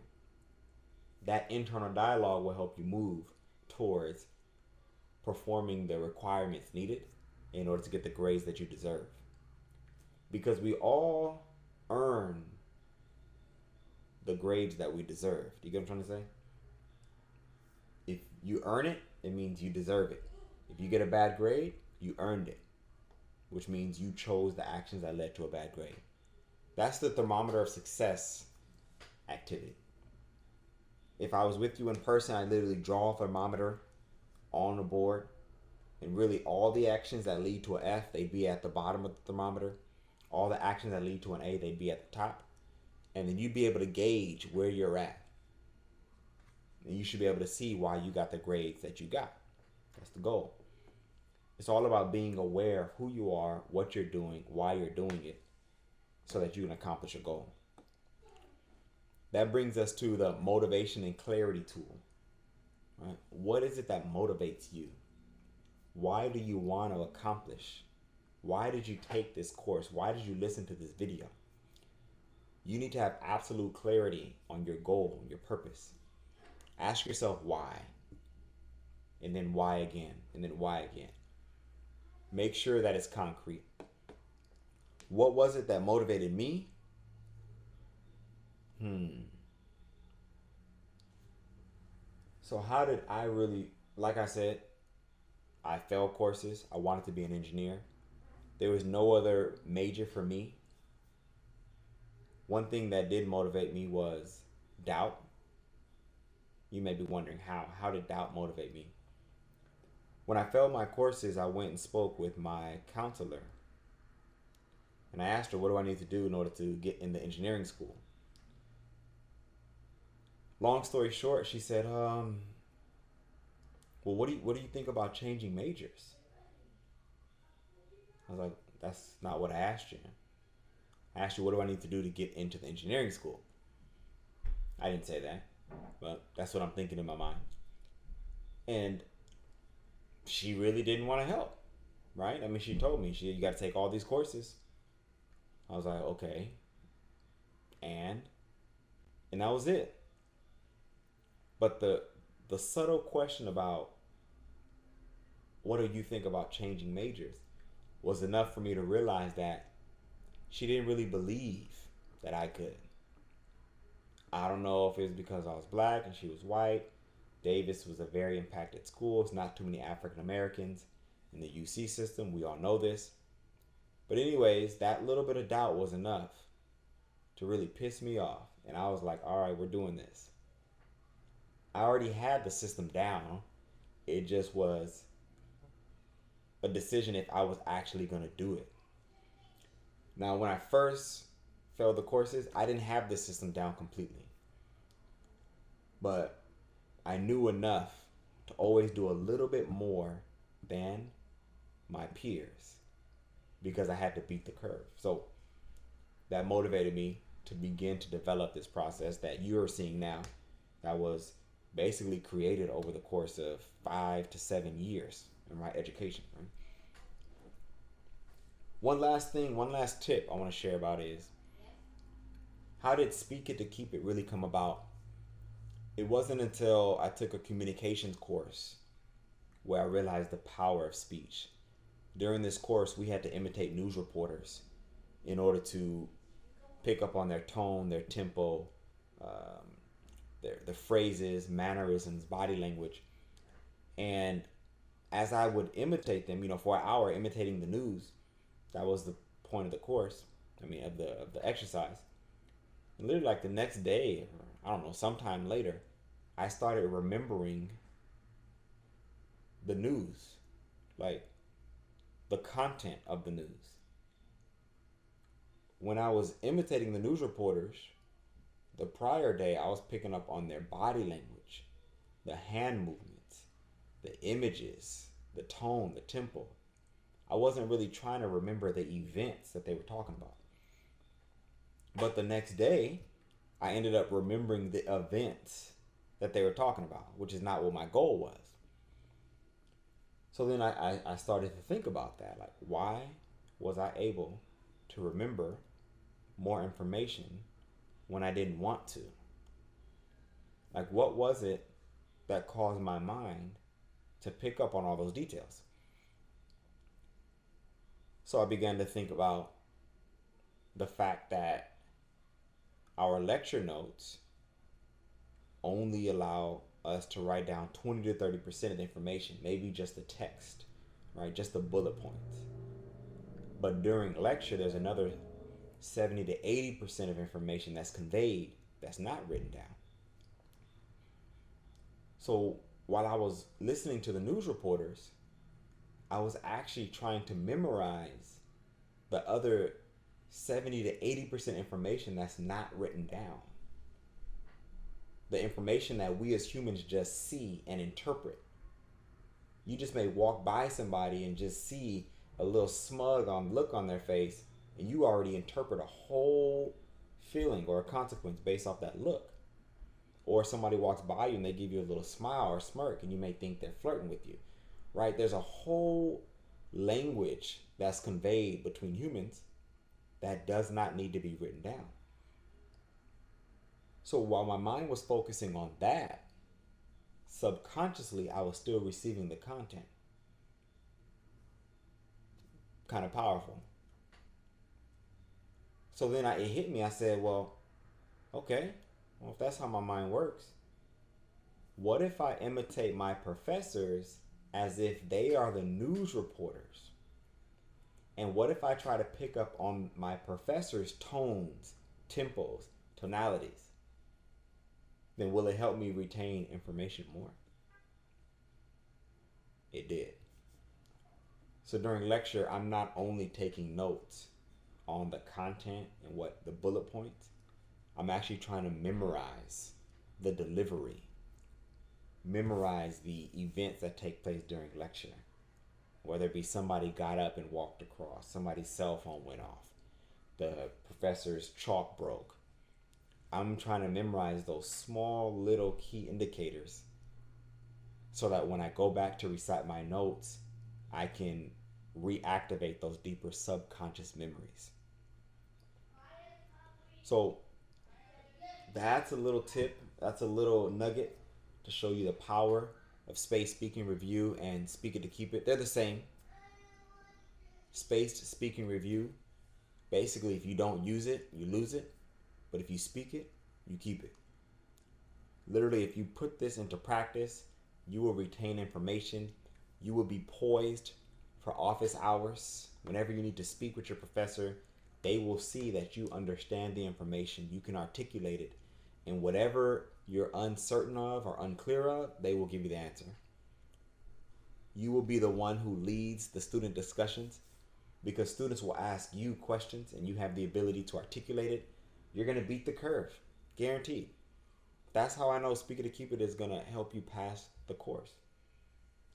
That internal dialogue will help you move towards performing the requirements needed in order to get the grades that you deserve. Because we all earn the grades that we deserve. Do you get what I'm trying to say? If you earn it, it means you deserve it. If you get a bad grade, you earned it, which means you chose the actions that led to a bad grade. That's the thermometer of success activity. If I was with you in person, I literally draw a thermometer on the board, and really all the actions that lead to an F, they'd be at the bottom of the thermometer. All the actions that lead to an A, they'd be at the top. And then you'd be able to gauge where you're at. And you should be able to see why you got the grades that you got. That's the goal. It's all about being aware of who you are, what you're doing, why you're doing it, so that you can accomplish a goal. That brings us to the motivation and clarity tool. Right? What is it that motivates you? Why do you want to accomplish? Why did you take this course? Why did you listen to this video? You need to have absolute clarity on your goal, your purpose. Ask yourself why, and then why again, and then why again. Make sure that it's concrete. What was it that motivated me? Hmm. So, how did I really, like I said, I failed courses. I wanted to be an engineer. There was no other major for me. One thing that did motivate me was doubt. You may be wondering how. How did doubt motivate me? When I failed my courses, I went and spoke with my counselor. And I asked her, what do I need to do in order to get in the engineering school? Long story short, she said, um, well, what do you, what do you think about changing majors? I was like, that's not what I asked you. I asked you, what do I need to do to get into the engineering school? I didn't say that, but that's what I'm thinking in my mind. And she really didn't want to help, right? I mean, she told me she you got to take all these courses. I was like, okay, and and that was it. But the the subtle question about what do you think about changing majors was enough for me to realize that she didn't really believe that I could. I don't know if it was because I was black and she was white. Davis was a very impacted school. It's not too many African Americans in the UC system. We all know this. But, anyways, that little bit of doubt was enough to really piss me off. And I was like, all right, we're doing this. I already had the system down. It just was a decision if I was actually going to do it. Now, when I first failed the courses, I didn't have the system down completely. But I knew enough to always do a little bit more than my peers because I had to beat the curve. So that motivated me to begin to develop this process that you're seeing now that was basically created over the course of five to seven years in my education. Right? One last thing, one last tip I want to share about is how did Speak It to Keep It really come about? It wasn't until I took a communications course where I realized the power of speech. During this course, we had to imitate news reporters in order to pick up on their tone, their tempo, um, their the phrases, mannerisms, body language, and as I would imitate them, you know, for an hour imitating the news, that was the point of the course. I mean, of the of the exercise. And literally, like the next day, I don't know, sometime later, I started remembering the news, like the content of the news. When I was imitating the news reporters, the prior day I was picking up on their body language, the hand movements, the images, the tone, the tempo. I wasn't really trying to remember the events that they were talking about. But the next day, I ended up remembering the events that they were talking about, which is not what my goal was. So then I, I, I started to think about that. Like, why was I able to remember more information when I didn't want to? Like, what was it that caused my mind to pick up on all those details? So I began to think about the fact that our lecture notes only allow us to write down 20 to 30% of the information, maybe just the text, right? Just the bullet points. But during lecture, there's another 70 to 80% of information that's conveyed that's not written down. So while I was listening to the news reporters, I was actually trying to memorize the other 70 to 80% information that's not written down the information that we as humans just see and interpret. You just may walk by somebody and just see a little smug on look on their face, and you already interpret a whole feeling or a consequence based off that look. Or somebody walks by you and they give you a little smile or smirk, and you may think they're flirting with you. Right? There's a whole language that's conveyed between humans that does not need to be written down. So while my mind was focusing on that, subconsciously I was still receiving the content. Kind of powerful. So then I, it hit me. I said, well, okay, well, if that's how my mind works, what if I imitate my professors as if they are the news reporters? And what if I try to pick up on my professor's tones, tempos, tonalities? then will it help me retain information more? It did. So during lecture, I'm not only taking notes on the content and what the bullet points, I'm actually trying to memorize the delivery, memorize the events that take place during lecture. Whether it be somebody got up and walked across, somebody's cell phone went off, the professor's chalk broke, I'm trying to memorize those small little key indicators so that when I go back to recite my notes, I can reactivate those deeper subconscious memories. So that's a little tip, that's a little nugget to show you the power of spaced speaking review and speak it to keep it. They're the same. Spaced speaking review. Basically, if you don't use it, you lose it. But if you speak it, you keep it. Literally, if you put this into practice, you will retain information. You will be poised for office hours. Whenever you need to speak with your professor, they will see that you understand the information. You can articulate it. And whatever you're uncertain of or unclear of, they will give you the answer. You will be the one who leads the student discussions because students will ask you questions and you have the ability to articulate it you're going to beat the curve. Guaranteed. That's how I know Speak It to Keep It is going to help you pass the course.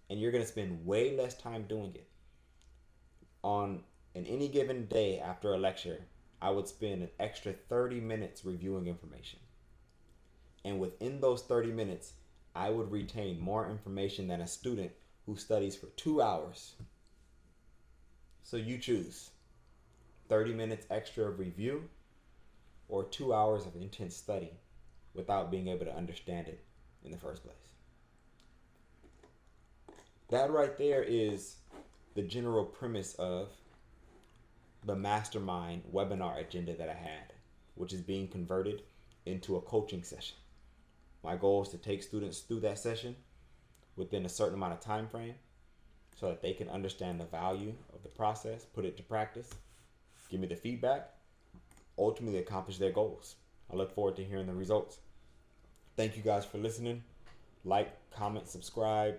And you're going to spend way less time doing it. On in any given day after a lecture, I would spend an extra 30 minutes reviewing information. And within those 30 minutes, I would retain more information than a student who studies for two hours. So you choose 30 minutes extra of review or two hours of intense study without being able to understand it in the first place. That right there is the general premise of the mastermind webinar agenda that I had, which is being converted into a coaching session. My goal is to take students through that session within a certain amount of time frame so that they can understand the value of the process, put it to practice, give me the feedback, ultimately accomplish their goals. I look forward to hearing the results. Thank you guys for listening. Like, comment, subscribe,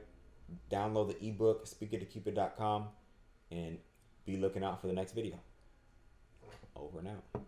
download the ebook, speakittokeepit.com, and be looking out for the next video. Over and out.